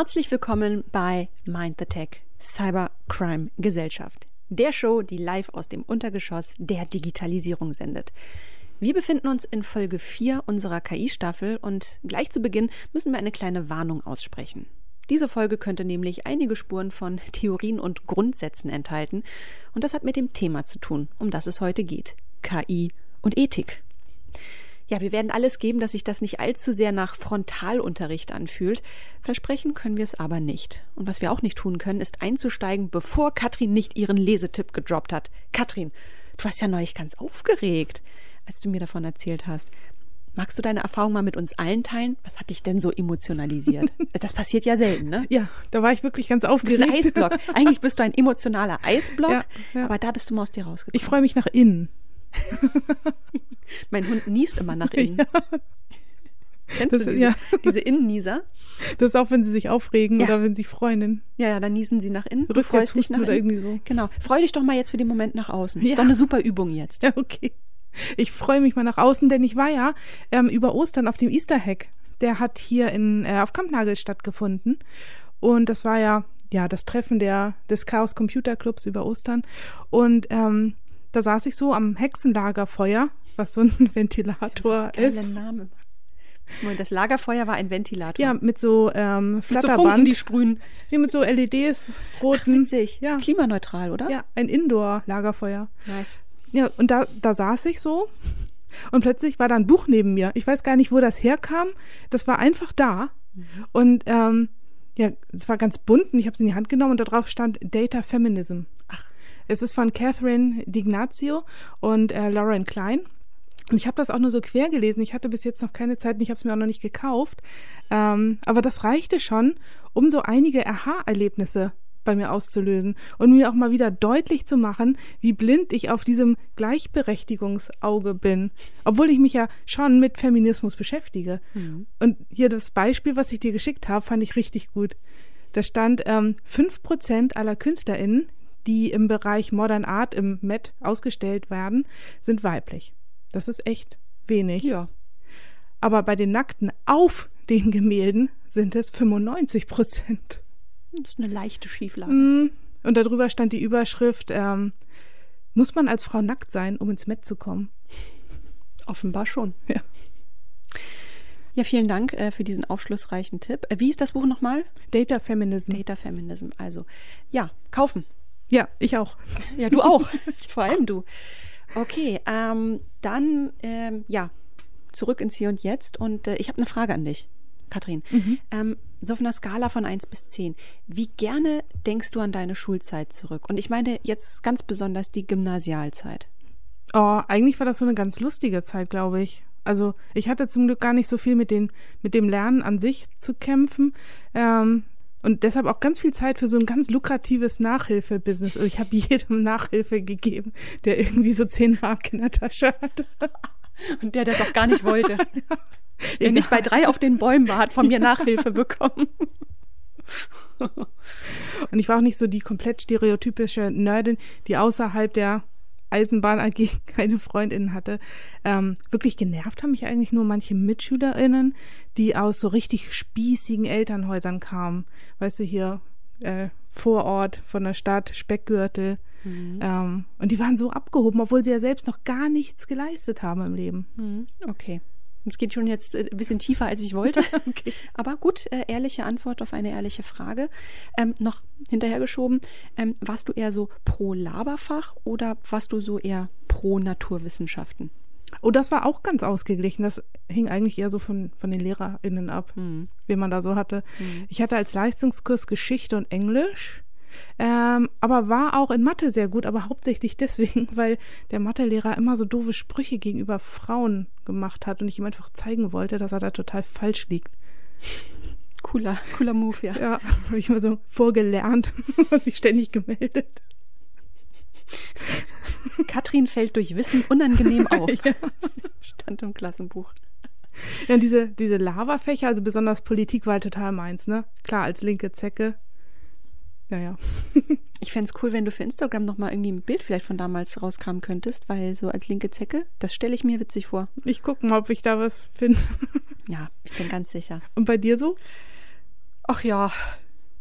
Herzlich willkommen bei Mind the Tech Cybercrime Gesellschaft, der Show, die live aus dem Untergeschoss der Digitalisierung sendet. Wir befinden uns in Folge 4 unserer KI-Staffel und gleich zu Beginn müssen wir eine kleine Warnung aussprechen. Diese Folge könnte nämlich einige Spuren von Theorien und Grundsätzen enthalten und das hat mit dem Thema zu tun, um das es heute geht. KI und Ethik. Ja, wir werden alles geben, dass sich das nicht allzu sehr nach Frontalunterricht anfühlt. Versprechen können wir es aber nicht. Und was wir auch nicht tun können, ist einzusteigen, bevor Katrin nicht ihren Lesetipp gedroppt hat. Katrin, du warst ja neulich ganz aufgeregt, als du mir davon erzählt hast. Magst du deine Erfahrung mal mit uns allen teilen? Was hat dich denn so emotionalisiert? Das passiert ja selten, ne? Ja, da war ich wirklich ganz aufgeregt. Du bist ein Eisblock. Eigentlich bist du ein emotionaler Eisblock, ja, ja. aber da bist du mal aus dir rausgekommen. Ich freue mich nach innen. mein Hund niest immer nach innen. Ja. Kennst das, du diese, ja. diese Innennieser? Das ist auch, wenn sie sich aufregen ja. oder wenn sie freuen. Ja, ja, dann niesen sie nach innen. Du freust dich nach oder innen. irgendwie so. Genau. Freu dich doch mal jetzt für den Moment nach außen. Ja. Ist doch eine super Übung jetzt. Ja, okay. Ich freue mich mal nach außen, denn ich war ja ähm, über Ostern auf dem Easter Hack. Der hat hier in, äh, auf Kampnagel stattgefunden. Und das war ja, ja, das Treffen der, des Chaos Computer Clubs über Ostern. Und ähm, da saß ich so am Hexenlagerfeuer, was so ein Ventilator das ist. Name. Das Lagerfeuer war ein Ventilator. Ja, mit so ähm, Flatterband. Mit so die sprühen. Ja, mit so LEDs, roten. Ach, witzig. Ja. Klimaneutral, oder? Ja, ein Indoor-Lagerfeuer. Nice. Ja, und da, da saß ich so und plötzlich war da ein Buch neben mir. Ich weiß gar nicht, wo das herkam. Das war einfach da. Mhm. Und ähm, ja, es war ganz bunt und ich habe es in die Hand genommen und da drauf stand Data Feminism. Es ist von Catherine Dignazio und äh, Lauren Klein. Und ich habe das auch nur so quer gelesen. Ich hatte bis jetzt noch keine Zeit und ich habe es mir auch noch nicht gekauft. Ähm, aber das reichte schon, um so einige Aha-Erlebnisse bei mir auszulösen und mir auch mal wieder deutlich zu machen, wie blind ich auf diesem Gleichberechtigungsauge bin, obwohl ich mich ja schon mit Feminismus beschäftige. Mhm. Und hier das Beispiel, was ich dir geschickt habe, fand ich richtig gut. Da stand, ähm, 5% aller KünstlerInnen, die im Bereich Modern Art im Met ausgestellt werden, sind weiblich. Das ist echt wenig. Ja. Aber bei den Nackten auf den Gemälden sind es 95 Prozent. Das ist eine leichte Schieflage. Mm, und darüber stand die Überschrift, ähm, muss man als Frau nackt sein, um ins Met zu kommen? Offenbar schon. Ja. Ja, vielen Dank äh, für diesen aufschlussreichen Tipp. Äh, wie ist das Buch nochmal? Data Feminism. Data Feminism. Also, ja, kaufen. Ja, ich auch. Ja, du auch. Vor allem du. Okay, ähm, dann, ähm, ja, zurück ins Hier und Jetzt. Und äh, ich habe eine Frage an dich, Katrin. Mhm. Ähm, so auf einer Skala von 1 bis 10, wie gerne denkst du an deine Schulzeit zurück? Und ich meine jetzt ganz besonders die Gymnasialzeit. Oh, eigentlich war das so eine ganz lustige Zeit, glaube ich. Also ich hatte zum Glück gar nicht so viel mit, den, mit dem Lernen an sich zu kämpfen. Ähm, und deshalb auch ganz viel Zeit für so ein ganz lukratives Nachhilfebusiness. Also ich habe jedem Nachhilfe gegeben, der irgendwie so zehn Mark in der Tasche hatte. Und der das auch gar nicht wollte. ja. Der nicht bei drei auf den Bäumen war, hat von mir Nachhilfe bekommen. Und ich war auch nicht so die komplett stereotypische Nerdin, die außerhalb der Eisenbahn AG keine Freundinnen hatte. Ähm, wirklich genervt haben mich eigentlich nur manche MitschülerInnen, die aus so richtig spießigen Elternhäusern kamen. Weißt du, hier äh, Vorort von der Stadt, Speckgürtel. Mhm. Ähm, und die waren so abgehoben, obwohl sie ja selbst noch gar nichts geleistet haben im Leben. Mhm. Okay. Es geht schon jetzt äh, ein bisschen tiefer, als ich wollte. okay. Aber gut, äh, ehrliche Antwort auf eine ehrliche Frage. Ähm, noch hinterhergeschoben, ähm, warst du eher so pro Laberfach oder warst du so eher pro Naturwissenschaften? Oh, das war auch ganz ausgeglichen. Das hing eigentlich eher so von, von den LehrerInnen ab, mhm. wie man da so hatte. Mhm. Ich hatte als Leistungskurs Geschichte und Englisch ähm, aber war auch in Mathe sehr gut, aber hauptsächlich deswegen, weil der Mathelehrer immer so doofe Sprüche gegenüber Frauen gemacht hat und ich ihm einfach zeigen wollte, dass er da total falsch liegt. Cooler, cooler Move, ja. Ja, habe ich mal so vorgelernt und mich ständig gemeldet. Katrin fällt durch Wissen unangenehm auf. ja. Stand im Klassenbuch. Ja, diese, diese Lavafächer, also besonders Politik war halt total meins, ne? Klar, als linke Zecke naja. ich fände es cool, wenn du für Instagram nochmal irgendwie ein Bild vielleicht von damals rauskramen könntest, weil so als linke Zecke, das stelle ich mir witzig vor. Ich gucke mal, ob ich da was finde. ja, ich bin ganz sicher. Und bei dir so? Ach ja,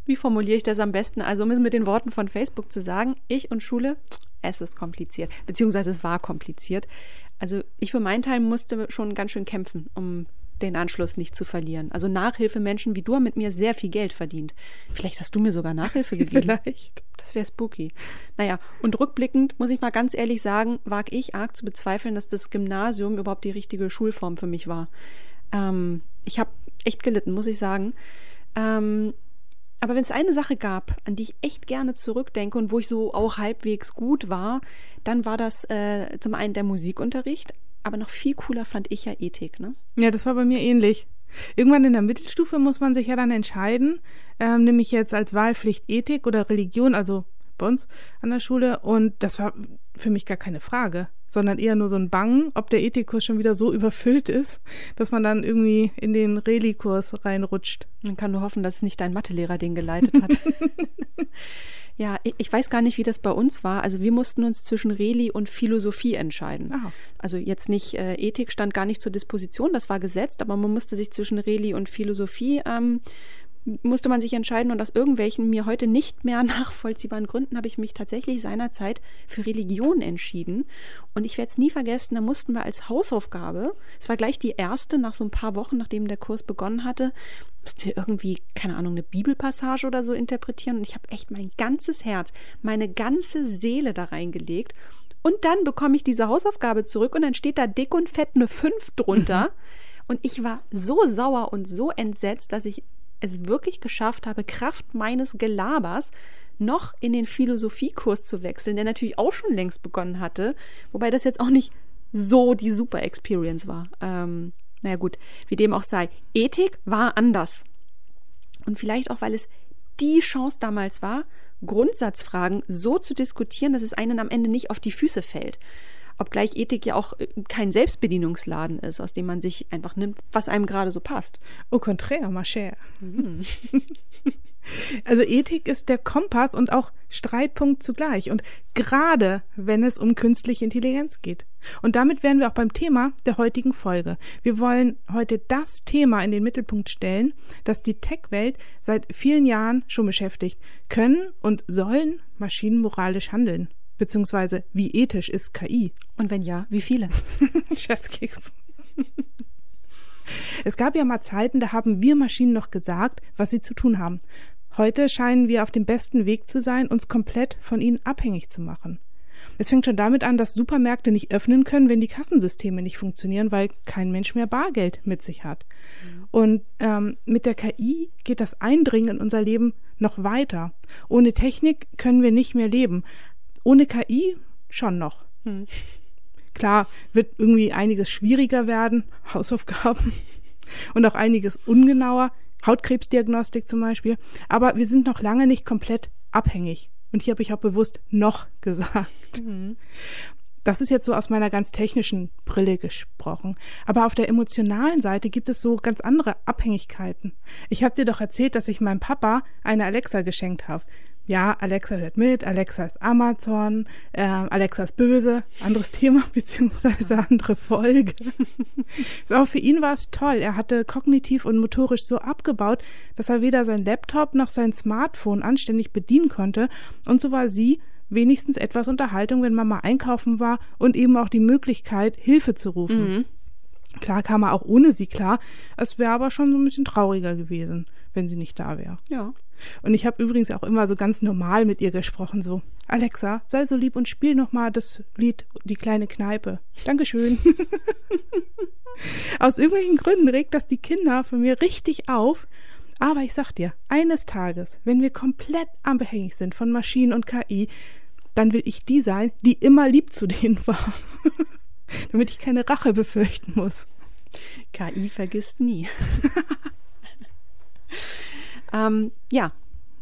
wie formuliere ich das am besten? Also, um es mit den Worten von Facebook zu sagen, ich und Schule, es ist kompliziert. Beziehungsweise es war kompliziert. Also, ich für meinen Teil musste schon ganz schön kämpfen, um den Anschluss nicht zu verlieren. Also Nachhilfemenschen wie du haben mit mir sehr viel Geld verdient. Vielleicht hast du mir sogar Nachhilfe gegeben. Vielleicht. Das wäre spooky. Naja, und rückblickend muss ich mal ganz ehrlich sagen, wage ich arg zu bezweifeln, dass das Gymnasium überhaupt die richtige Schulform für mich war. Ähm, ich habe echt gelitten, muss ich sagen. Ähm, aber wenn es eine Sache gab, an die ich echt gerne zurückdenke und wo ich so auch halbwegs gut war, dann war das äh, zum einen der Musikunterricht, aber noch viel cooler fand ich ja Ethik, ne? Ja, das war bei mir ähnlich. Irgendwann in der Mittelstufe muss man sich ja dann entscheiden, ähm, nämlich jetzt als Wahlpflicht Ethik oder Religion, also bei uns an der Schule. Und das war für mich gar keine Frage, sondern eher nur so ein Bangen, ob der Ethikkurs schon wieder so überfüllt ist, dass man dann irgendwie in den Reli-Kurs reinrutscht. Man kann nur hoffen, dass es nicht dein Mathelehrer den geleitet hat. Ja, ich weiß gar nicht, wie das bei uns war. Also wir mussten uns zwischen Reli und Philosophie entscheiden. Aha. Also jetzt nicht, äh, Ethik stand gar nicht zur Disposition, das war gesetzt, aber man musste sich zwischen Reli und Philosophie ähm, musste man sich entscheiden und aus irgendwelchen mir heute nicht mehr nachvollziehbaren Gründen habe ich mich tatsächlich seinerzeit für Religion entschieden. Und ich werde es nie vergessen, da mussten wir als Hausaufgabe, es war gleich die erste, nach so ein paar Wochen, nachdem der Kurs begonnen hatte, mussten wir irgendwie, keine Ahnung, eine Bibelpassage oder so interpretieren. Und ich habe echt mein ganzes Herz, meine ganze Seele da reingelegt. Und dann bekomme ich diese Hausaufgabe zurück und dann steht da dick und fett eine 5 drunter. Mhm. Und ich war so sauer und so entsetzt, dass ich es wirklich geschafft habe, Kraft meines Gelabers noch in den Philosophiekurs zu wechseln, der natürlich auch schon längst begonnen hatte, wobei das jetzt auch nicht so die super Experience war. Ähm, naja gut, wie dem auch sei. Ethik war anders. Und vielleicht auch, weil es die Chance damals war, Grundsatzfragen so zu diskutieren, dass es einen am Ende nicht auf die Füße fällt. Obgleich Ethik ja auch äh, kein Selbstbedienungsladen ist, aus dem man sich einfach nimmt, was einem gerade so passt. Au contraire, ma chère. Mhm. Also Ethik ist der Kompass und auch Streitpunkt zugleich. Und gerade wenn es um künstliche Intelligenz geht. Und damit wären wir auch beim Thema der heutigen Folge. Wir wollen heute das Thema in den Mittelpunkt stellen, das die Tech-Welt seit vielen Jahren schon beschäftigt. Können und sollen Maschinen moralisch handeln? Beziehungsweise, wie ethisch ist KI? Und wenn ja, wie viele? Scherzkeks. Es gab ja mal Zeiten, da haben wir Maschinen noch gesagt, was sie zu tun haben. Heute scheinen wir auf dem besten Weg zu sein, uns komplett von ihnen abhängig zu machen. Es fängt schon damit an, dass Supermärkte nicht öffnen können, wenn die Kassensysteme nicht funktionieren, weil kein Mensch mehr Bargeld mit sich hat. Mhm. Und ähm, mit der KI geht das Eindringen in unser Leben noch weiter. Ohne Technik können wir nicht mehr leben. Ohne KI schon noch. Hm. Klar, wird irgendwie einiges schwieriger werden, Hausaufgaben und auch einiges ungenauer, Hautkrebsdiagnostik zum Beispiel. Aber wir sind noch lange nicht komplett abhängig. Und hier habe ich auch bewusst noch gesagt. Mhm. Das ist jetzt so aus meiner ganz technischen Brille gesprochen. Aber auf der emotionalen Seite gibt es so ganz andere Abhängigkeiten. Ich habe dir doch erzählt, dass ich meinem Papa eine Alexa geschenkt habe ja, Alexa hört mit, Alexa ist Amazon, äh, Alexa ist böse, anderes Thema beziehungsweise andere Folge. Aber für ihn war es toll. Er hatte kognitiv und motorisch so abgebaut, dass er weder sein Laptop noch sein Smartphone anständig bedienen konnte. Und so war sie wenigstens etwas Unterhaltung, wenn Mama einkaufen war und eben auch die Möglichkeit, Hilfe zu rufen. Mhm. Klar kam er auch ohne sie klar. Es wäre aber schon so ein bisschen trauriger gewesen, wenn sie nicht da wäre. Ja. Und ich habe übrigens auch immer so ganz normal mit ihr gesprochen, so Alexa, sei so lieb und spiel noch mal das Lied Die kleine Kneipe. Dankeschön. Aus irgendwelchen Gründen regt das die Kinder von mir richtig auf. Aber ich sag dir, eines Tages, wenn wir komplett abhängig sind von Maschinen und KI, dann will ich die sein, die immer lieb zu denen war. Damit ich keine Rache befürchten muss. KI vergisst nie. Ähm, ja,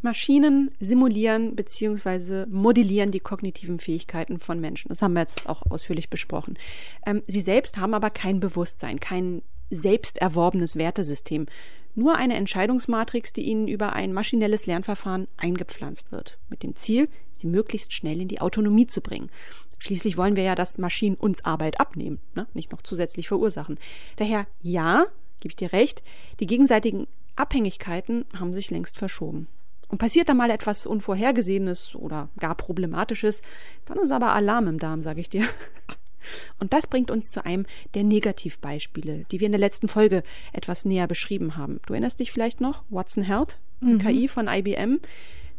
Maschinen simulieren bzw. modellieren die kognitiven Fähigkeiten von Menschen. Das haben wir jetzt auch ausführlich besprochen. Ähm, sie selbst haben aber kein Bewusstsein, kein selbst erworbenes Wertesystem. Nur eine Entscheidungsmatrix, die ihnen über ein maschinelles Lernverfahren eingepflanzt wird, mit dem Ziel, sie möglichst schnell in die Autonomie zu bringen. Schließlich wollen wir ja, dass Maschinen uns Arbeit abnehmen, ne? nicht noch zusätzlich verursachen. Daher ja, gebe ich dir recht, die gegenseitigen Abhängigkeiten haben sich längst verschoben. Und passiert da mal etwas Unvorhergesehenes oder gar Problematisches, dann ist aber Alarm im Darm, sage ich dir. Und das bringt uns zu einem der Negativbeispiele, die wir in der letzten Folge etwas näher beschrieben haben. Du erinnerst dich vielleicht noch? Watson Health, die mhm. KI von IBM.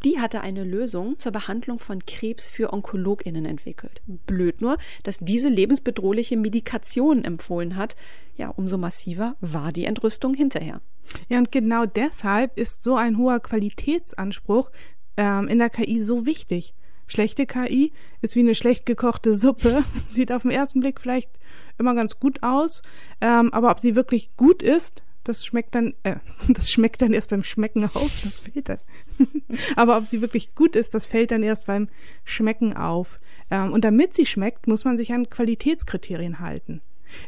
Die hatte eine Lösung zur Behandlung von Krebs für OnkologInnen entwickelt. Blöd nur, dass diese lebensbedrohliche Medikation empfohlen hat. Ja, umso massiver war die Entrüstung hinterher. Ja, und genau deshalb ist so ein hoher Qualitätsanspruch ähm, in der KI so wichtig. Schlechte KI ist wie eine schlecht gekochte Suppe. Sieht auf den ersten Blick vielleicht immer ganz gut aus, ähm, aber ob sie wirklich gut ist, das schmeckt dann, äh, das schmeckt dann erst beim Schmecken auf, das fällt dann. Aber ob sie wirklich gut ist, das fällt dann erst beim Schmecken auf. Ähm, und damit sie schmeckt, muss man sich an Qualitätskriterien halten.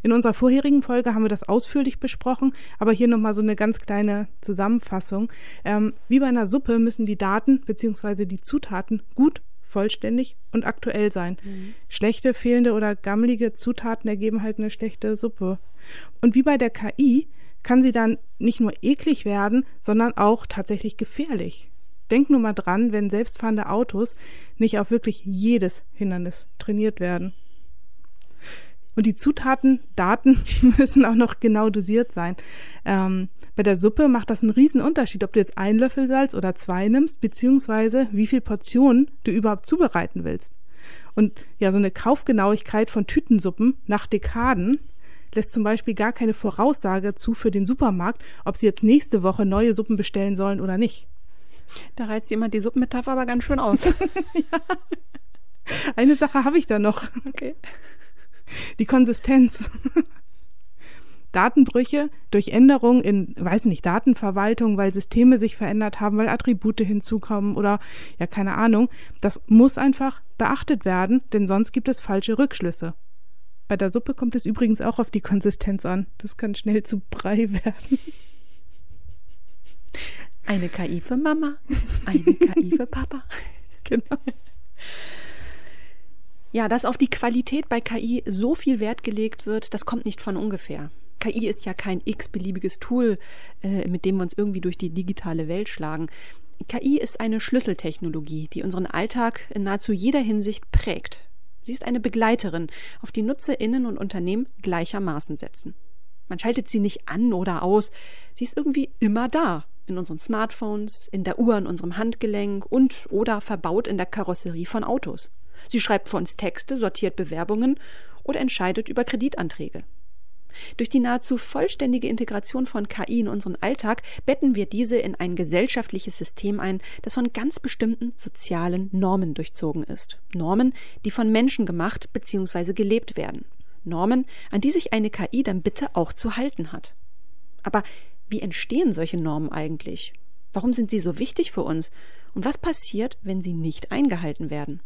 In unserer vorherigen Folge haben wir das ausführlich besprochen, aber hier nochmal so eine ganz kleine Zusammenfassung. Ähm, wie bei einer Suppe müssen die Daten bzw. die Zutaten gut, vollständig und aktuell sein. Mhm. Schlechte, fehlende oder gammelige Zutaten ergeben halt eine schlechte Suppe. Und wie bei der KI kann sie dann nicht nur eklig werden, sondern auch tatsächlich gefährlich. Denk nur mal dran, wenn selbstfahrende Autos nicht auf wirklich jedes Hindernis trainiert werden. Und die Zutaten, Daten müssen auch noch genau dosiert sein. Ähm, bei der Suppe macht das einen riesen Unterschied, ob du jetzt einen Löffel Salz oder zwei nimmst, beziehungsweise wie viel Portionen du überhaupt zubereiten willst. Und ja, so eine Kaufgenauigkeit von Tütensuppen nach Dekaden lässt zum Beispiel gar keine Voraussage zu für den Supermarkt, ob sie jetzt nächste Woche neue Suppen bestellen sollen oder nicht. Da reizt jemand die Suppenmetapher aber ganz schön aus. ja. Eine Sache habe ich da noch. Okay. Die Konsistenz. Datenbrüche durch Änderungen in, weiß nicht, Datenverwaltung, weil Systeme sich verändert haben, weil Attribute hinzukommen oder ja, keine Ahnung. Das muss einfach beachtet werden, denn sonst gibt es falsche Rückschlüsse. Bei der Suppe kommt es übrigens auch auf die Konsistenz an. Das kann schnell zu Brei werden. Eine KI für Mama, eine KI für Papa. Genau. Ja, dass auf die Qualität bei KI so viel Wert gelegt wird, das kommt nicht von ungefähr. KI ist ja kein x-beliebiges Tool, äh, mit dem wir uns irgendwie durch die digitale Welt schlagen. KI ist eine Schlüsseltechnologie, die unseren Alltag in nahezu jeder Hinsicht prägt. Sie ist eine Begleiterin, auf die NutzerInnen und Unternehmen gleichermaßen setzen. Man schaltet sie nicht an oder aus. Sie ist irgendwie immer da. In unseren Smartphones, in der Uhr an unserem Handgelenk und oder verbaut in der Karosserie von Autos. Sie schreibt für uns Texte, sortiert Bewerbungen oder entscheidet über Kreditanträge. Durch die nahezu vollständige Integration von KI in unseren Alltag betten wir diese in ein gesellschaftliches System ein, das von ganz bestimmten sozialen Normen durchzogen ist. Normen, die von Menschen gemacht bzw. gelebt werden. Normen, an die sich eine KI dann bitte auch zu halten hat. Aber wie entstehen solche Normen eigentlich? Warum sind sie so wichtig für uns? Und was passiert, wenn sie nicht eingehalten werden?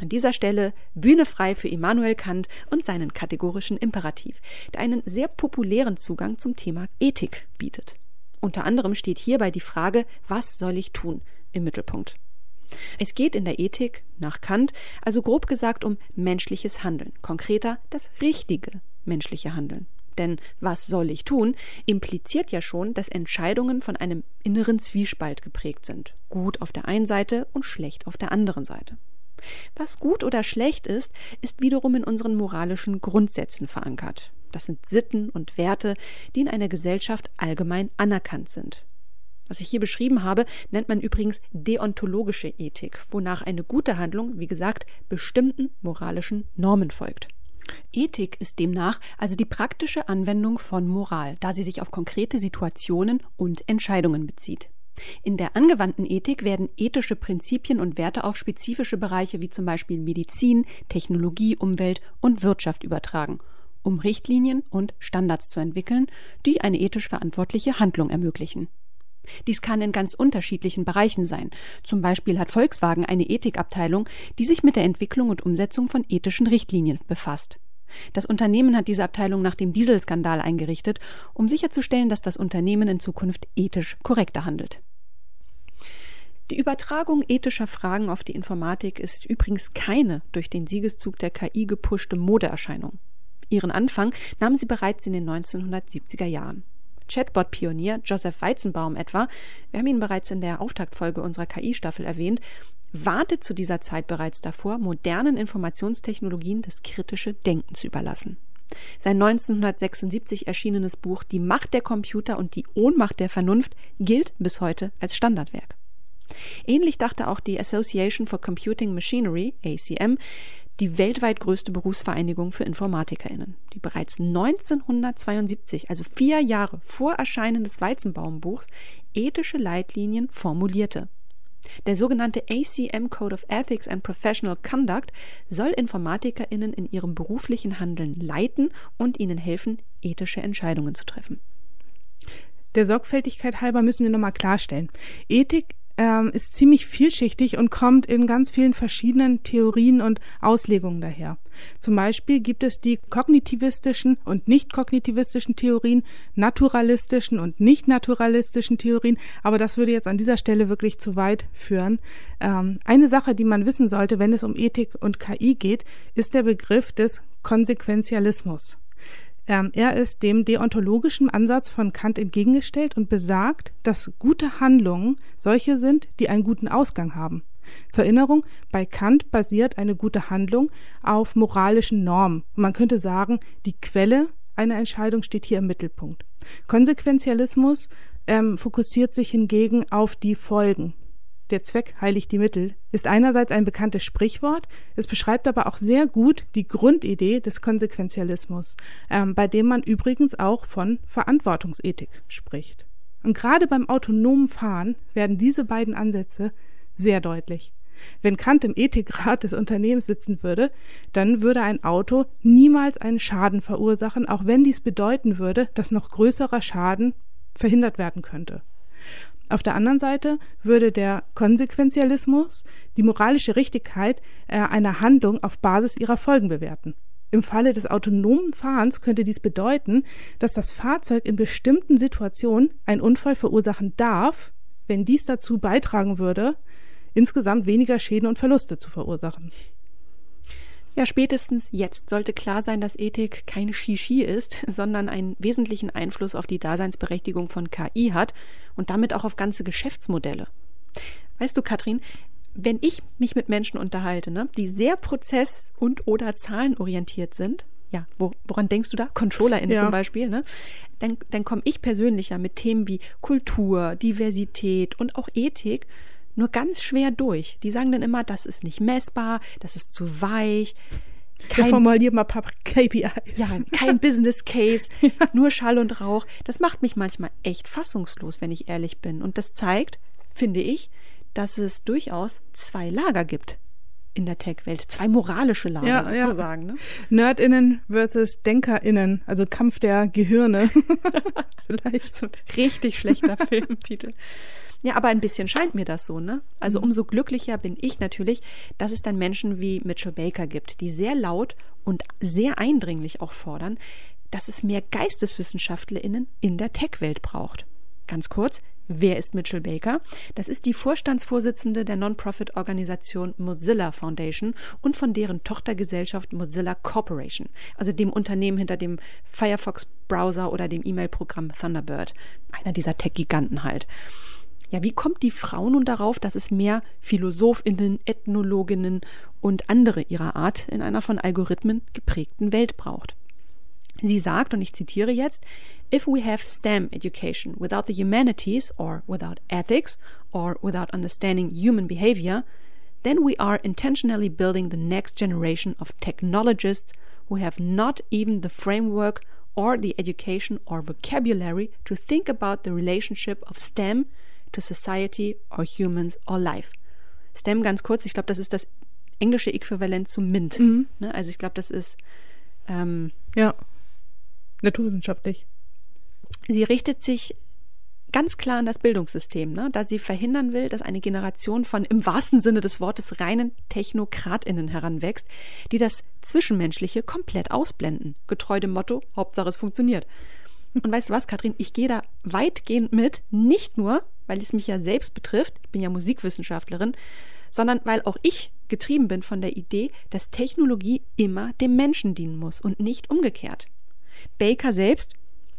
An dieser Stelle Bühne frei für Immanuel Kant und seinen kategorischen Imperativ, der einen sehr populären Zugang zum Thema Ethik bietet. Unter anderem steht hierbei die Frage, was soll ich tun, im Mittelpunkt. Es geht in der Ethik, nach Kant, also grob gesagt um menschliches Handeln, konkreter das richtige menschliche Handeln. Denn was soll ich tun, impliziert ja schon, dass Entscheidungen von einem inneren Zwiespalt geprägt sind. Gut auf der einen Seite und schlecht auf der anderen Seite. Was gut oder schlecht ist, ist wiederum in unseren moralischen Grundsätzen verankert. Das sind Sitten und Werte, die in einer Gesellschaft allgemein anerkannt sind. Was ich hier beschrieben habe, nennt man übrigens deontologische Ethik, wonach eine gute Handlung, wie gesagt, bestimmten moralischen Normen folgt. Ethik ist demnach also die praktische Anwendung von Moral, da sie sich auf konkrete Situationen und Entscheidungen bezieht. In der angewandten Ethik werden ethische Prinzipien und Werte auf spezifische Bereiche wie zum Beispiel Medizin, Technologie, Umwelt und Wirtschaft übertragen, um Richtlinien und Standards zu entwickeln, die eine ethisch verantwortliche Handlung ermöglichen. Dies kann in ganz unterschiedlichen Bereichen sein. Zum Beispiel hat Volkswagen eine Ethikabteilung, die sich mit der Entwicklung und Umsetzung von ethischen Richtlinien befasst. Das Unternehmen hat diese Abteilung nach dem Dieselskandal eingerichtet, um sicherzustellen, dass das Unternehmen in Zukunft ethisch korrekter handelt. Die Übertragung ethischer Fragen auf die Informatik ist übrigens keine durch den Siegeszug der KI gepuschte Modeerscheinung. Ihren Anfang nahm sie bereits in den 1970er Jahren. Chatbot-Pionier Joseph Weizenbaum etwa, wir haben ihn bereits in der Auftaktfolge unserer KI-Staffel erwähnt, wartet zu dieser Zeit bereits davor, modernen Informationstechnologien das kritische Denken zu überlassen. Sein 1976 erschienenes Buch Die Macht der Computer und die Ohnmacht der Vernunft gilt bis heute als Standardwerk. Ähnlich dachte auch die Association for Computing Machinery, ACM, die weltweit größte Berufsvereinigung für InformatikerInnen, die bereits 1972, also vier Jahre vor Erscheinen des Weizenbaumbuchs, ethische Leitlinien formulierte. Der sogenannte ACM Code of Ethics and Professional Conduct soll InformatikerInnen in ihrem beruflichen Handeln leiten und ihnen helfen, ethische Entscheidungen zu treffen. Der Sorgfältigkeit halber müssen wir nochmal klarstellen. Ethik ähm, ist ziemlich vielschichtig und kommt in ganz vielen verschiedenen Theorien und Auslegungen daher. Zum Beispiel gibt es die kognitivistischen und nicht kognitivistischen Theorien, naturalistischen und nicht naturalistischen Theorien, aber das würde jetzt an dieser Stelle wirklich zu weit führen. Ähm, eine Sache, die man wissen sollte, wenn es um Ethik und KI geht, ist der Begriff des Konsequenzialismus. Ähm, er ist dem deontologischen Ansatz von Kant entgegengestellt und besagt, dass gute Handlungen solche sind, die einen guten Ausgang haben. Zur Erinnerung, bei Kant basiert eine gute Handlung auf moralischen Normen. man könnte sagen, die Quelle einer Entscheidung steht hier im Mittelpunkt. Konsequenzialismus ähm, fokussiert sich hingegen auf die Folgen der Zweck heiligt die Mittel ist einerseits ein bekanntes Sprichwort, es beschreibt aber auch sehr gut die Grundidee des Konsequenzialismus, ähm, bei dem man übrigens auch von Verantwortungsethik spricht. Und gerade beim autonomen Fahren werden diese beiden Ansätze sehr deutlich. Wenn Kant im Ethikrat des Unternehmens sitzen würde, dann würde ein Auto niemals einen Schaden verursachen, auch wenn dies bedeuten würde, dass noch größerer Schaden verhindert werden könnte. Auf der anderen Seite würde der Konsequenzialismus die moralische Richtigkeit äh, einer Handlung auf Basis ihrer Folgen bewerten. Im Falle des autonomen Fahrens könnte dies bedeuten, dass das Fahrzeug in bestimmten Situationen einen Unfall verursachen darf, wenn dies dazu beitragen würde, insgesamt weniger Schäden und Verluste zu verursachen. Ja, spätestens jetzt sollte klar sein, dass Ethik kein Shishi ist, sondern einen wesentlichen Einfluss auf die Daseinsberechtigung von KI hat und damit auch auf ganze Geschäftsmodelle. Weißt du, Katrin, wenn ich mich mit Menschen unterhalte, ne, die sehr prozess- und oder zahlenorientiert sind, ja, wo, woran denkst du da? ControllerInnen ja. zum Beispiel, ne? Dann, dann komme ich persönlich ja mit Themen wie Kultur, Diversität und auch Ethik nur ganz schwer durch. Die sagen dann immer, das ist nicht messbar, das ist zu weich. Kein, Wir formulieren mal ein paar KPIs. Ja, kein Business Case, ja. nur Schall und Rauch. Das macht mich manchmal echt fassungslos, wenn ich ehrlich bin. Und das zeigt, finde ich, dass es durchaus zwei Lager gibt in der Tech-Welt. Zwei moralische Lager ja, sozusagen. Ja. Ne? NerdInnen versus DenkerInnen, also Kampf der Gehirne. Vielleicht. So ein richtig schlechter Filmtitel. Ja, aber ein bisschen scheint mir das so, ne? Also mhm. umso glücklicher bin ich natürlich, dass es dann Menschen wie Mitchell Baker gibt, die sehr laut und sehr eindringlich auch fordern, dass es mehr GeisteswissenschaftlerInnen in der Tech-Welt braucht. Ganz kurz, Wer ist Mitchell Baker? Das ist die Vorstandsvorsitzende der Non-Profit-Organisation Mozilla Foundation und von deren Tochtergesellschaft Mozilla Corporation, also dem Unternehmen hinter dem Firefox-Browser oder dem E-Mail-Programm Thunderbird. Einer dieser Tech-Giganten halt. Ja, wie kommt die Frau nun darauf, dass es mehr Philosophinnen, Ethnologinnen und andere ihrer Art in einer von Algorithmen geprägten Welt braucht? Sie sagt, und ich zitiere jetzt, If we have STEM education without the humanities or without ethics or without understanding human behavior, then we are intentionally building the next generation of technologists who have not even the framework or the education or vocabulary to think about the relationship of STEM to Society or Humans or Life. STEM ganz kurz, ich glaube, das ist das englische Äquivalent zu MINT. Mhm. Ne? Also ich glaube, das ist ähm, ja naturwissenschaftlich. Sie richtet sich ganz klar an das Bildungssystem, ne? da sie verhindern will, dass eine Generation von im wahrsten Sinne des Wortes reinen TechnokratInnen heranwächst, die das Zwischenmenschliche komplett ausblenden, getreu dem Motto, Hauptsache es funktioniert. Und weißt du was, Katrin, ich gehe da weitgehend mit, nicht nur, weil es mich ja selbst betrifft, ich bin ja Musikwissenschaftlerin, sondern weil auch ich getrieben bin von der Idee, dass Technologie immer dem Menschen dienen muss und nicht umgekehrt. Baker selbst,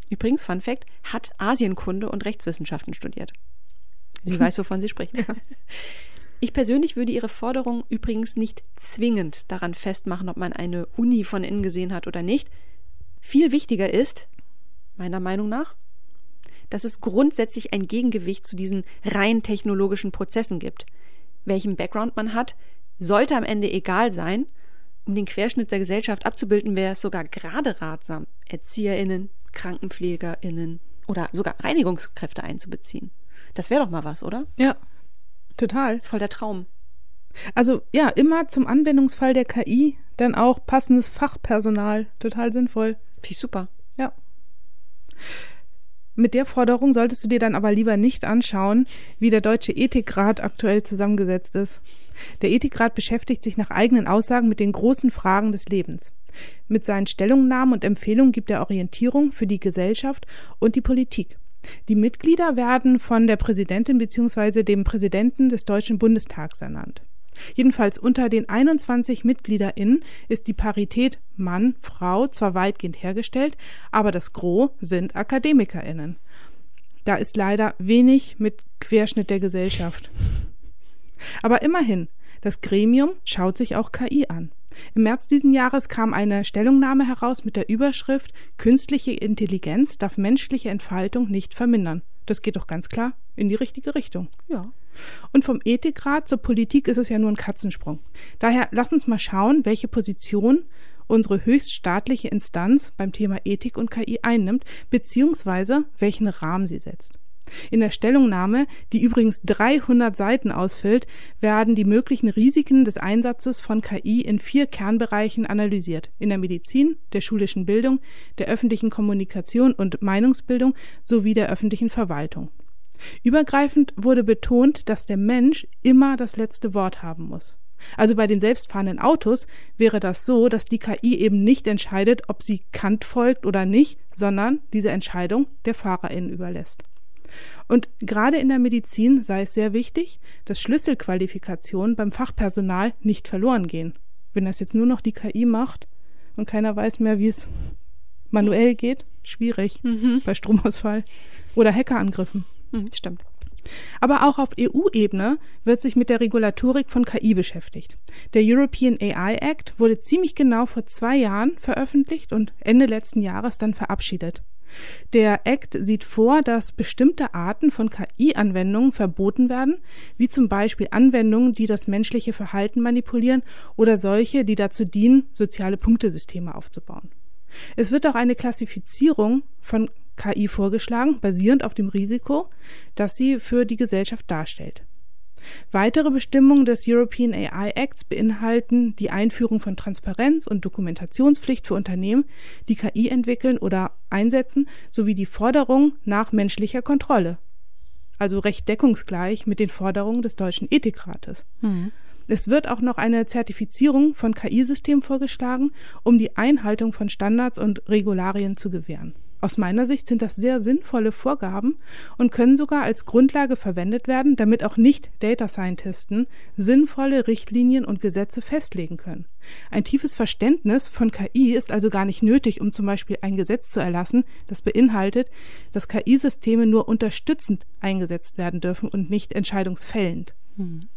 übrigens, Fun Fact, hat Asienkunde und Rechtswissenschaften studiert. Sie weiß, wovon sie spricht. Ja. Ich persönlich würde Ihre Forderung übrigens nicht zwingend daran festmachen, ob man eine Uni von innen gesehen hat oder nicht. Viel wichtiger ist, meiner Meinung nach, dass es grundsätzlich ein Gegengewicht zu diesen rein technologischen Prozessen gibt. Welchen Background man hat, sollte am Ende egal sein. Um den Querschnitt der Gesellschaft abzubilden, wäre es sogar gerade ratsam, ErzieherInnen, KrankenpflegerInnen oder sogar Reinigungskräfte einzubeziehen. Das wäre doch mal was, oder? Ja, total. Voll der Traum. Also ja, immer zum Anwendungsfall der KI dann auch passendes Fachpersonal. Total sinnvoll. Finde ich super. Ja. Mit der Forderung solltest du dir dann aber lieber nicht anschauen, wie der Deutsche Ethikrat aktuell zusammengesetzt ist. Der Ethikrat beschäftigt sich nach eigenen Aussagen mit den großen Fragen des Lebens. Mit seinen Stellungnahmen und Empfehlungen gibt er Orientierung für die Gesellschaft und die Politik. Die Mitglieder werden von der Präsidentin bzw. dem Präsidenten des Deutschen Bundestags ernannt. Jedenfalls unter den 21 MitgliederInnen ist die Parität Mann-Frau zwar weitgehend hergestellt, aber das Gros sind AkademikerInnen. Da ist leider wenig mit Querschnitt der Gesellschaft. Aber immerhin, das Gremium schaut sich auch KI an. Im März diesen Jahres kam eine Stellungnahme heraus mit der Überschrift Künstliche Intelligenz darf menschliche Entfaltung nicht vermindern. Das geht doch ganz klar in die richtige Richtung. Ja. Und vom Ethikrat zur Politik ist es ja nur ein Katzensprung. Daher lass uns mal schauen, welche Position unsere höchststaatliche Instanz beim Thema Ethik und KI einnimmt, beziehungsweise welchen Rahmen sie setzt. In der Stellungnahme, die übrigens 300 Seiten ausfüllt, werden die möglichen Risiken des Einsatzes von KI in vier Kernbereichen analysiert. In der Medizin, der schulischen Bildung, der öffentlichen Kommunikation und Meinungsbildung sowie der öffentlichen Verwaltung. Übergreifend wurde betont, dass der Mensch immer das letzte Wort haben muss. Also bei den selbstfahrenden Autos wäre das so, dass die KI eben nicht entscheidet, ob sie Kant folgt oder nicht, sondern diese Entscheidung der Fahrerin überlässt. Und gerade in der Medizin sei es sehr wichtig, dass Schlüsselqualifikationen beim Fachpersonal nicht verloren gehen. Wenn das jetzt nur noch die KI macht und keiner weiß mehr, wie es manuell geht, schwierig mhm. bei Stromausfall oder Hackerangriffen. Hm, stimmt. Aber auch auf EU-Ebene wird sich mit der Regulatorik von KI beschäftigt. Der European AI Act wurde ziemlich genau vor zwei Jahren veröffentlicht und Ende letzten Jahres dann verabschiedet. Der Act sieht vor, dass bestimmte Arten von KI-Anwendungen verboten werden, wie zum Beispiel Anwendungen, die das menschliche Verhalten manipulieren oder solche, die dazu dienen, soziale Punktesysteme aufzubauen. Es wird auch eine Klassifizierung von KI vorgeschlagen, basierend auf dem Risiko, das sie für die Gesellschaft darstellt. Weitere Bestimmungen des European AI Acts beinhalten die Einführung von Transparenz und Dokumentationspflicht für Unternehmen, die KI entwickeln oder einsetzen, sowie die Forderung nach menschlicher Kontrolle. Also recht deckungsgleich mit den Forderungen des Deutschen Ethikrates. Mhm. Es wird auch noch eine Zertifizierung von KI-Systemen vorgeschlagen, um die Einhaltung von Standards und Regularien zu gewähren. Aus meiner Sicht sind das sehr sinnvolle Vorgaben und können sogar als Grundlage verwendet werden, damit auch Nicht-Data Scientisten sinnvolle Richtlinien und Gesetze festlegen können. Ein tiefes Verständnis von KI ist also gar nicht nötig, um zum Beispiel ein Gesetz zu erlassen, das beinhaltet, dass KI-Systeme nur unterstützend eingesetzt werden dürfen und nicht entscheidungsfällend. Hm.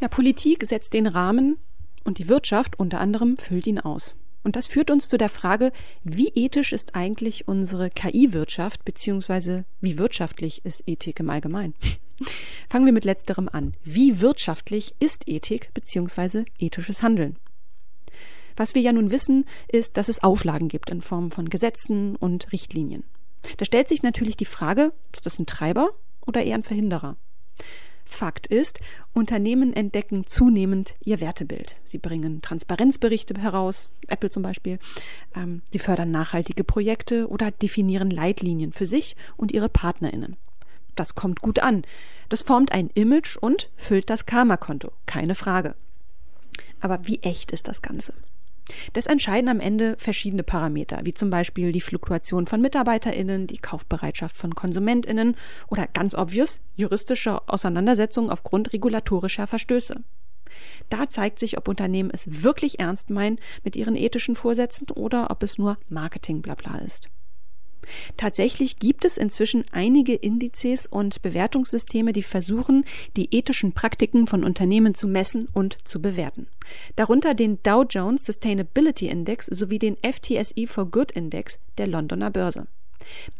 Ja, Politik setzt den Rahmen und die Wirtschaft unter anderem füllt ihn aus. Und das führt uns zu der Frage, wie ethisch ist eigentlich unsere KI-Wirtschaft, beziehungsweise wie wirtschaftlich ist Ethik im Allgemeinen? Fangen wir mit letzterem an. Wie wirtschaftlich ist Ethik, beziehungsweise ethisches Handeln? Was wir ja nun wissen, ist, dass es Auflagen gibt in Form von Gesetzen und Richtlinien. Da stellt sich natürlich die Frage, ist das ein Treiber oder eher ein Verhinderer? Fakt ist, Unternehmen entdecken zunehmend ihr Wertebild. Sie bringen Transparenzberichte heraus, Apple zum Beispiel. Ähm, sie fördern nachhaltige Projekte oder definieren Leitlinien für sich und ihre Partnerinnen. Das kommt gut an. Das formt ein Image und füllt das Karma-Konto. Keine Frage. Aber wie echt ist das Ganze? Das entscheiden am Ende verschiedene Parameter, wie zum Beispiel die Fluktuation von MitarbeiterInnen, die Kaufbereitschaft von KonsumentInnen oder ganz obvious juristische Auseinandersetzungen aufgrund regulatorischer Verstöße. Da zeigt sich, ob Unternehmen es wirklich ernst meinen mit ihren ethischen Vorsätzen oder ob es nur Marketing-Blabla ist. Tatsächlich gibt es inzwischen einige Indizes und Bewertungssysteme, die versuchen, die ethischen Praktiken von Unternehmen zu messen und zu bewerten. Darunter den Dow Jones Sustainability Index sowie den FTSE for Good Index der Londoner Börse.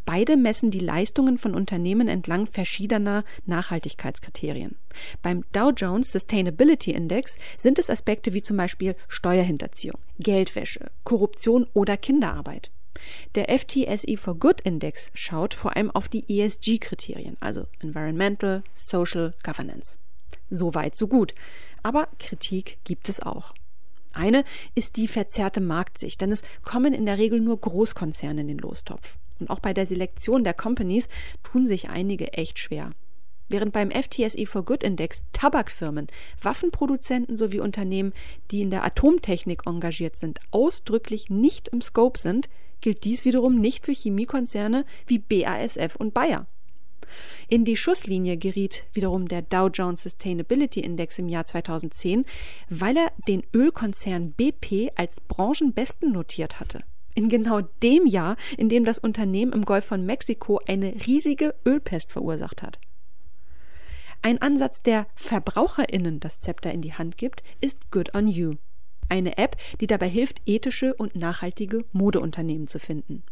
Beide messen die Leistungen von Unternehmen entlang verschiedener Nachhaltigkeitskriterien. Beim Dow Jones Sustainability Index sind es Aspekte wie zum Beispiel Steuerhinterziehung, Geldwäsche, Korruption oder Kinderarbeit. Der FTSE for Good Index schaut vor allem auf die ESG-Kriterien, also Environmental, Social, Governance. So weit, so gut. Aber Kritik gibt es auch. Eine ist die verzerrte Marktsicht, denn es kommen in der Regel nur Großkonzerne in den Lostopf. Und auch bei der Selektion der Companies tun sich einige echt schwer. Während beim FTSE for Good Index Tabakfirmen, Waffenproduzenten sowie Unternehmen, die in der Atomtechnik engagiert sind, ausdrücklich nicht im Scope sind, gilt dies wiederum nicht für Chemiekonzerne wie BASF und Bayer. In die Schusslinie geriet wiederum der Dow Jones Sustainability Index im Jahr 2010, weil er den Ölkonzern BP als Branchenbesten notiert hatte in genau dem Jahr, in dem das Unternehmen im Golf von Mexiko eine riesige Ölpest verursacht hat. Ein Ansatz, der Verbraucherinnen das Zepter in die Hand gibt, ist Good on You. Eine App, die dabei hilft, ethische und nachhaltige Modeunternehmen zu finden.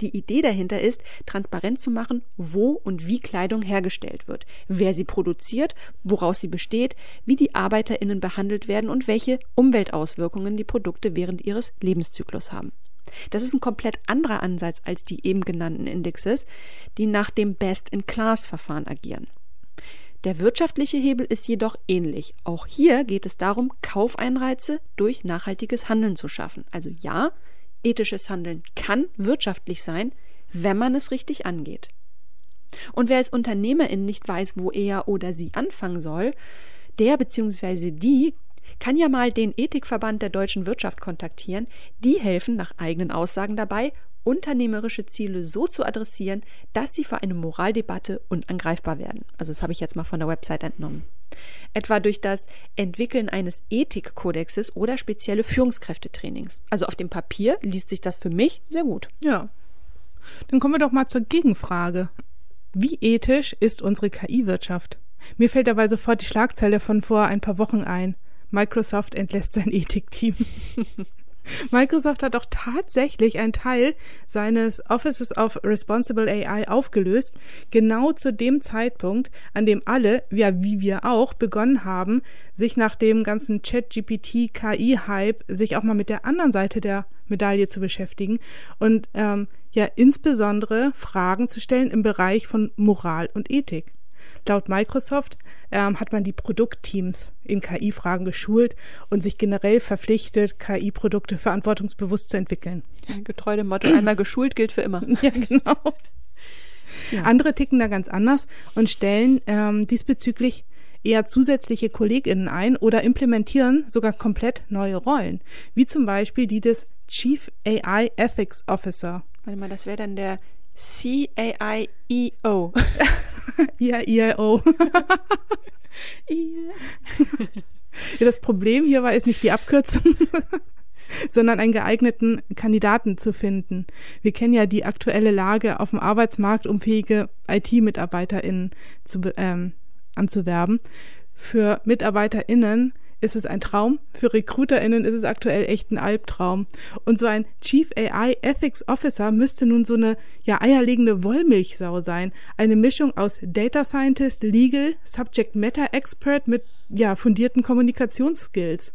Die Idee dahinter ist, transparent zu machen, wo und wie Kleidung hergestellt wird, wer sie produziert, woraus sie besteht, wie die Arbeiterinnen behandelt werden und welche Umweltauswirkungen die Produkte während ihres Lebenszyklus haben. Das ist ein komplett anderer Ansatz als die eben genannten Indexes, die nach dem Best-in-Class-Verfahren agieren. Der wirtschaftliche Hebel ist jedoch ähnlich. Auch hier geht es darum, Kaufeinreize durch nachhaltiges Handeln zu schaffen. Also ja, ethisches Handeln kann wirtschaftlich sein, wenn man es richtig angeht. Und wer als Unternehmerin nicht weiß, wo er oder sie anfangen soll, der bzw. die kann ja mal den Ethikverband der deutschen Wirtschaft kontaktieren. Die helfen nach eigenen Aussagen dabei, unternehmerische Ziele so zu adressieren, dass sie für eine Moraldebatte unangreifbar werden. Also das habe ich jetzt mal von der Website entnommen. Etwa durch das Entwickeln eines Ethikkodexes oder spezielle Führungskräftetrainings. Also auf dem Papier liest sich das für mich sehr gut. Ja. Dann kommen wir doch mal zur Gegenfrage. Wie ethisch ist unsere KI-Wirtschaft? Mir fällt dabei sofort die Schlagzeile von vor ein paar Wochen ein. Microsoft entlässt sein Ethikteam. Microsoft hat auch tatsächlich einen Teil seines Offices of Responsible AI aufgelöst, genau zu dem Zeitpunkt, an dem alle, ja wie wir auch, begonnen haben, sich nach dem ganzen Chat-GPT-KI-Hype sich auch mal mit der anderen Seite der Medaille zu beschäftigen und ähm, ja insbesondere Fragen zu stellen im Bereich von Moral und Ethik. Laut Microsoft ähm, hat man die Produktteams in KI-Fragen geschult und sich generell verpflichtet, KI-Produkte verantwortungsbewusst zu entwickeln. Getreu dem Motto, einmal geschult gilt für immer. Ja, genau. Ja. Andere ticken da ganz anders und stellen ähm, diesbezüglich eher zusätzliche KollegInnen ein oder implementieren sogar komplett neue Rollen, wie zum Beispiel die des Chief AI Ethics Officer. Warte mal, das wäre dann der C-A-I-E-O. I-A-I-O. ja, das Problem hierbei ist nicht die Abkürzung, sondern einen geeigneten Kandidaten zu finden. Wir kennen ja die aktuelle Lage auf dem Arbeitsmarkt, um fähige IT-MitarbeiterInnen zu, ähm, anzuwerben. Für MitarbeiterInnen ist es ein Traum. Für RecruiterInnen ist es aktuell echt ein Albtraum. Und so ein Chief AI Ethics Officer müsste nun so eine ja eierlegende Wollmilchsau sein. Eine Mischung aus Data Scientist, Legal, Subject Matter Expert mit ja fundierten Kommunikationsskills.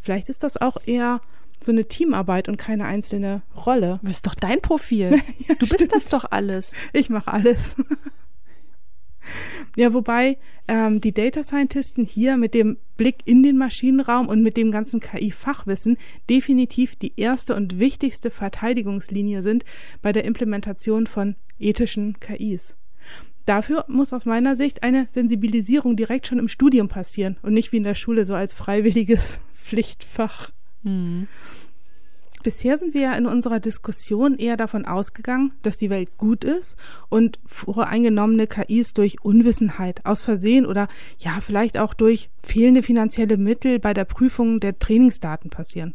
Vielleicht ist das auch eher so eine Teamarbeit und keine einzelne Rolle. Das ist doch dein Profil. ja, du bist das doch alles. Ich mache alles. Ja, wobei ähm, die Data Scientisten hier mit dem Blick in den Maschinenraum und mit dem ganzen KI-Fachwissen definitiv die erste und wichtigste Verteidigungslinie sind bei der Implementation von ethischen KIs. Dafür muss aus meiner Sicht eine Sensibilisierung direkt schon im Studium passieren und nicht wie in der Schule so als freiwilliges Pflichtfach. Mhm. Bisher sind wir ja in unserer Diskussion eher davon ausgegangen, dass die Welt gut ist und voreingenommene KIs durch Unwissenheit, aus Versehen oder ja vielleicht auch durch fehlende finanzielle Mittel bei der Prüfung der Trainingsdaten passieren.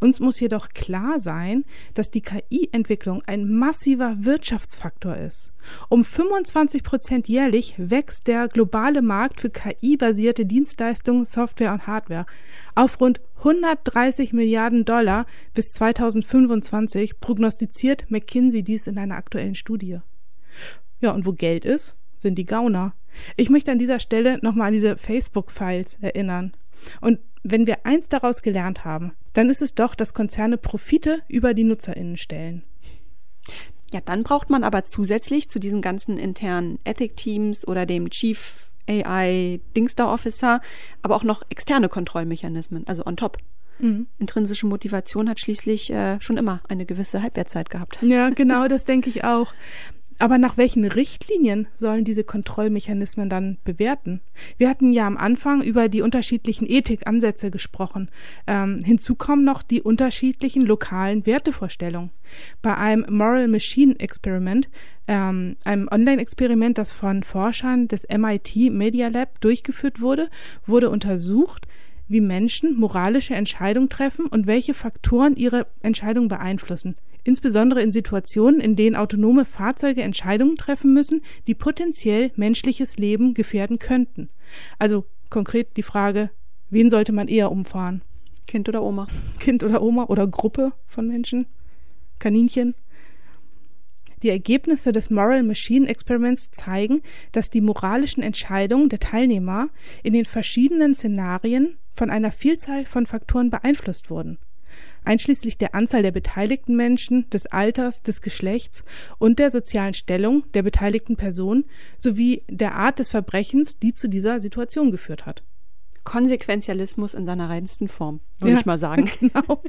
Uns muss jedoch klar sein, dass die KI-Entwicklung ein massiver Wirtschaftsfaktor ist. Um 25 Prozent jährlich wächst der globale Markt für KI-basierte Dienstleistungen, Software und Hardware auf rund 130 Milliarden Dollar bis 2025, prognostiziert McKinsey dies in einer aktuellen Studie. Ja, und wo Geld ist, sind die Gauner. Ich möchte an dieser Stelle nochmal an diese Facebook-Files erinnern. Und wenn wir eins daraus gelernt haben, dann ist es doch, dass Konzerne Profite über die NutzerInnen stellen. Ja, dann braucht man aber zusätzlich zu diesen ganzen internen Ethic-Teams oder dem Chief AI Dingster Officer, aber auch noch externe Kontrollmechanismen, also on top. Mhm. Intrinsische Motivation hat schließlich äh, schon immer eine gewisse Halbwertzeit gehabt. Ja, genau, das denke ich auch. Aber nach welchen Richtlinien sollen diese Kontrollmechanismen dann bewerten? Wir hatten ja am Anfang über die unterschiedlichen Ethikansätze gesprochen. Ähm, hinzu kommen noch die unterschiedlichen lokalen Wertevorstellungen. Bei einem Moral Machine Experiment, ähm, einem Online-Experiment, das von Forschern des MIT Media Lab durchgeführt wurde, wurde untersucht, wie Menschen moralische Entscheidungen treffen und welche Faktoren ihre Entscheidung beeinflussen insbesondere in Situationen, in denen autonome Fahrzeuge Entscheidungen treffen müssen, die potenziell menschliches Leben gefährden könnten. Also konkret die Frage, wen sollte man eher umfahren? Kind oder Oma? Kind oder Oma oder Gruppe von Menschen? Kaninchen? Die Ergebnisse des Moral Machine Experiments zeigen, dass die moralischen Entscheidungen der Teilnehmer in den verschiedenen Szenarien von einer Vielzahl von Faktoren beeinflusst wurden einschließlich der Anzahl der beteiligten Menschen, des Alters, des Geschlechts und der sozialen Stellung der beteiligten Person sowie der Art des Verbrechens, die zu dieser Situation geführt hat. Konsequenzialismus in seiner reinsten Form, würde ja, ich mal sagen. Genau.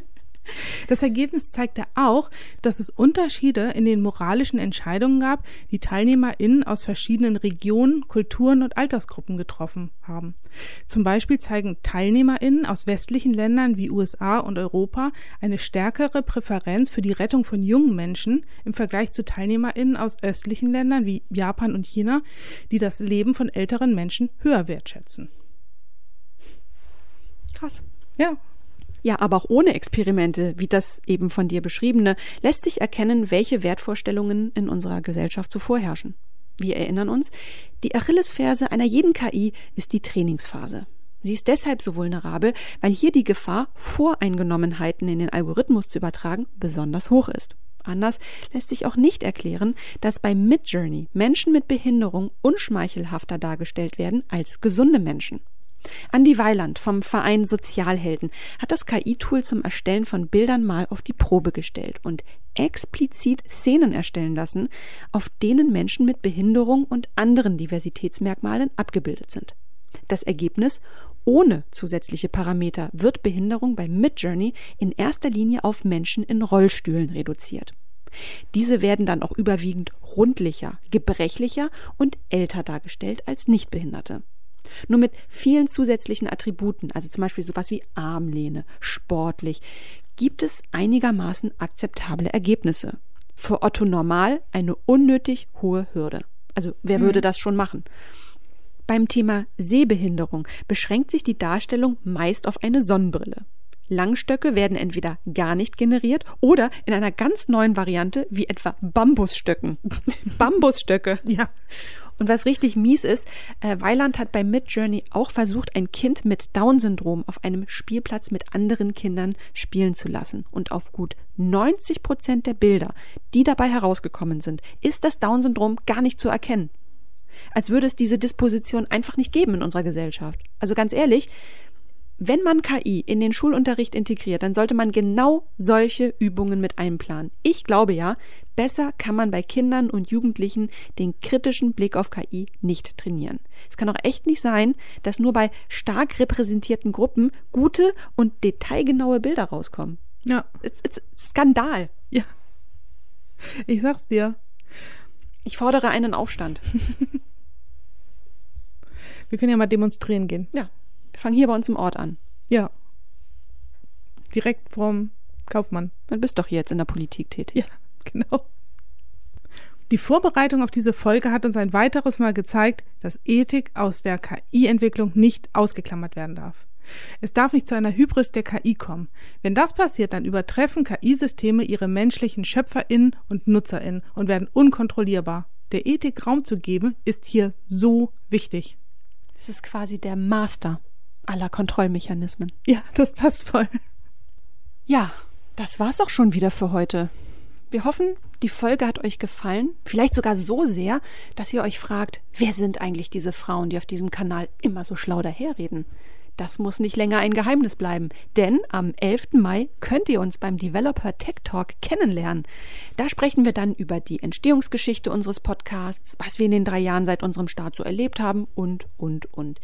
Das Ergebnis zeigte auch, dass es Unterschiede in den moralischen Entscheidungen gab, die TeilnehmerInnen aus verschiedenen Regionen, Kulturen und Altersgruppen getroffen haben. Zum Beispiel zeigen TeilnehmerInnen aus westlichen Ländern wie USA und Europa eine stärkere Präferenz für die Rettung von jungen Menschen im Vergleich zu TeilnehmerInnen aus östlichen Ländern wie Japan und China, die das Leben von älteren Menschen höher wertschätzen. Krass. Ja, ja, aber auch ohne Experimente, wie das eben von dir beschriebene, lässt sich erkennen, welche Wertvorstellungen in unserer Gesellschaft so vorherrschen. Wir erinnern uns, die Achillesferse einer jeden KI ist die Trainingsphase. Sie ist deshalb so vulnerabel, weil hier die Gefahr, Voreingenommenheiten in den Algorithmus zu übertragen, besonders hoch ist. Anders lässt sich auch nicht erklären, dass bei Midjourney Menschen mit Behinderung unschmeichelhafter dargestellt werden als gesunde Menschen. Andi Weiland vom Verein Sozialhelden hat das KI-Tool zum Erstellen von Bildern mal auf die Probe gestellt und explizit Szenen erstellen lassen, auf denen Menschen mit Behinderung und anderen Diversitätsmerkmalen abgebildet sind. Das Ergebnis ohne zusätzliche Parameter wird Behinderung bei Midjourney in erster Linie auf Menschen in Rollstühlen reduziert. Diese werden dann auch überwiegend rundlicher, gebrechlicher und älter dargestellt als Nichtbehinderte. Nur mit vielen zusätzlichen Attributen, also zum Beispiel sowas wie Armlehne, sportlich, gibt es einigermaßen akzeptable Ergebnisse. Für Otto Normal eine unnötig hohe Hürde. Also wer mhm. würde das schon machen? Beim Thema Sehbehinderung beschränkt sich die Darstellung meist auf eine Sonnenbrille. Langstöcke werden entweder gar nicht generiert oder in einer ganz neuen Variante wie etwa Bambusstöcken. Bambusstöcke. Ja. Und was richtig mies ist, äh, Weiland hat bei Midjourney auch versucht, ein Kind mit Down-Syndrom auf einem Spielplatz mit anderen Kindern spielen zu lassen. Und auf gut 90 Prozent der Bilder, die dabei herausgekommen sind, ist das Down-Syndrom gar nicht zu erkennen. Als würde es diese Disposition einfach nicht geben in unserer Gesellschaft. Also ganz ehrlich, wenn man KI in den Schulunterricht integriert, dann sollte man genau solche Übungen mit einplanen. Ich glaube ja, besser kann man bei Kindern und Jugendlichen den kritischen Blick auf KI nicht trainieren. Es kann auch echt nicht sein, dass nur bei stark repräsentierten Gruppen gute und detailgenaue Bilder rauskommen. Ja. Es ist Skandal. Ja. Ich sag's dir. Ich fordere einen Aufstand. Wir können ja mal demonstrieren gehen. Ja. Fangen hier bei uns im Ort an. Ja. Direkt vom Kaufmann. Du bist doch jetzt in der Politik tätig. Ja, genau. Die Vorbereitung auf diese Folge hat uns ein weiteres Mal gezeigt, dass Ethik aus der KI-Entwicklung nicht ausgeklammert werden darf. Es darf nicht zu einer Hybris der KI kommen. Wenn das passiert, dann übertreffen KI-Systeme ihre menschlichen SchöpferInnen und NutzerInnen und werden unkontrollierbar. Der Ethik Raum zu geben, ist hier so wichtig. Es ist quasi der Master aller Kontrollmechanismen. Ja, das passt voll. Ja, das war's auch schon wieder für heute. Wir hoffen, die Folge hat euch gefallen, vielleicht sogar so sehr, dass ihr euch fragt, wer sind eigentlich diese Frauen, die auf diesem Kanal immer so schlau daherreden? Das muss nicht länger ein Geheimnis bleiben, denn am 11. Mai könnt ihr uns beim Developer Tech Talk kennenlernen. Da sprechen wir dann über die Entstehungsgeschichte unseres Podcasts, was wir in den drei Jahren seit unserem Start so erlebt haben und, und, und.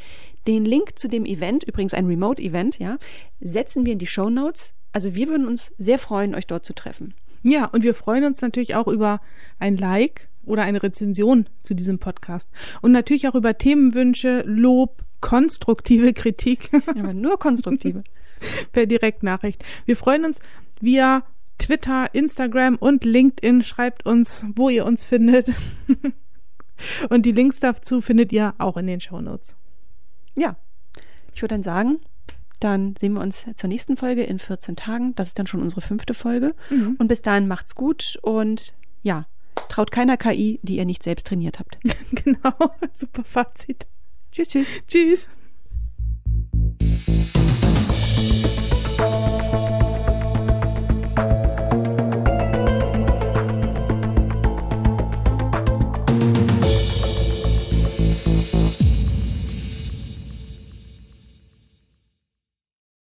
Den Link zu dem Event, übrigens ein Remote-Event, ja, setzen wir in die Show Notes. Also wir würden uns sehr freuen, euch dort zu treffen. Ja, und wir freuen uns natürlich auch über ein Like oder eine Rezension zu diesem Podcast. Und natürlich auch über Themenwünsche, Lob, konstruktive Kritik. Aber nur konstruktive. per Direktnachricht. Wir freuen uns via Twitter, Instagram und LinkedIn. Schreibt uns, wo ihr uns findet. und die Links dazu findet ihr auch in den Show Notes. Ja, ich würde dann sagen, dann sehen wir uns zur nächsten Folge in 14 Tagen. Das ist dann schon unsere fünfte Folge. Mhm. Und bis dahin macht's gut und ja, Traut keiner KI, die ihr nicht selbst trainiert habt. genau, super Fazit. Tschüss, tschüss. Tschüss.